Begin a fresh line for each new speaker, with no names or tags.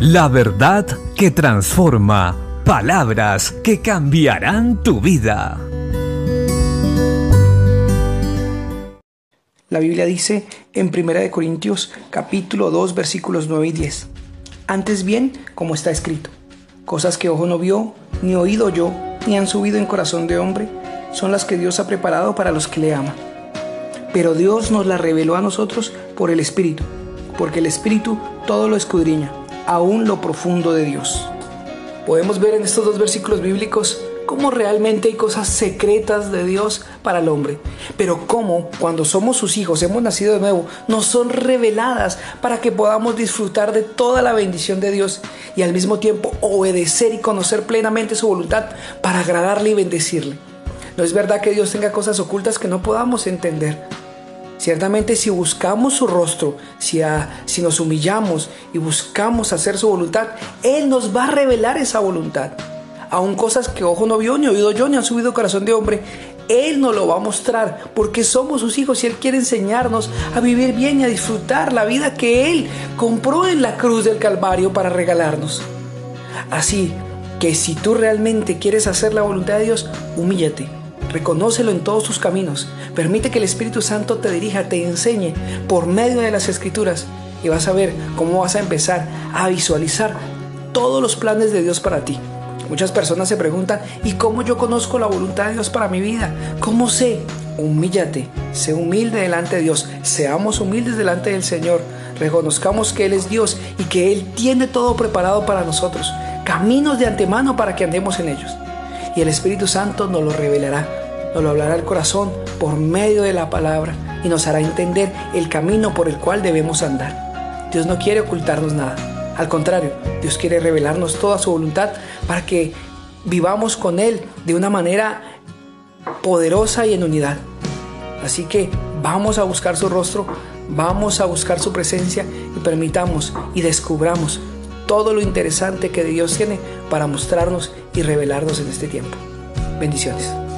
La verdad que transforma. Palabras que cambiarán tu vida.
La Biblia dice en 1 Corintios capítulo 2 versículos 9 y 10. Antes bien, como está escrito, cosas que ojo no vio, ni oído yo, ni han subido en corazón de hombre, son las que Dios ha preparado para los que le aman. Pero Dios nos las reveló a nosotros por el Espíritu, porque el Espíritu todo lo escudriña aún lo profundo de Dios. Podemos ver en estos dos versículos bíblicos cómo realmente hay cosas secretas de Dios para el hombre, pero cómo cuando somos sus hijos, hemos nacido de nuevo, nos son reveladas para que podamos disfrutar de toda la bendición de Dios y al mismo tiempo obedecer y conocer plenamente su voluntad para agradarle y bendecirle. No es verdad que Dios tenga cosas ocultas que no podamos entender, Ciertamente si buscamos su rostro, si, si nos humillamos y buscamos hacer su voluntad, Él nos va a revelar esa voluntad. Aún cosas que ojo no vio, ni oído yo, ni han subido corazón de hombre, Él nos lo va a mostrar porque somos sus hijos y Él quiere enseñarnos a vivir bien y a disfrutar la vida que Él compró en la cruz del Calvario para regalarnos. Así que si tú realmente quieres hacer la voluntad de Dios, humíllate Reconócelo en todos tus caminos. Permite que el Espíritu Santo te dirija, te enseñe por medio de las Escrituras y vas a ver cómo vas a empezar a visualizar todos los planes de Dios para ti. Muchas personas se preguntan, ¿y cómo yo conozco la voluntad de Dios para mi vida? ¿Cómo sé? Humíllate, sé humilde delante de Dios, seamos humildes delante del Señor, reconozcamos que Él es Dios y que Él tiene todo preparado para nosotros, caminos de antemano para que andemos en ellos. Y el Espíritu Santo nos lo revelará nos lo hablará el corazón por medio de la palabra y nos hará entender el camino por el cual debemos andar. Dios no quiere ocultarnos nada. Al contrario, Dios quiere revelarnos toda su voluntad para que vivamos con Él de una manera poderosa y en unidad. Así que vamos a buscar su rostro, vamos a buscar su presencia y permitamos y descubramos todo lo interesante que Dios tiene para mostrarnos y revelarnos en este tiempo. Bendiciones.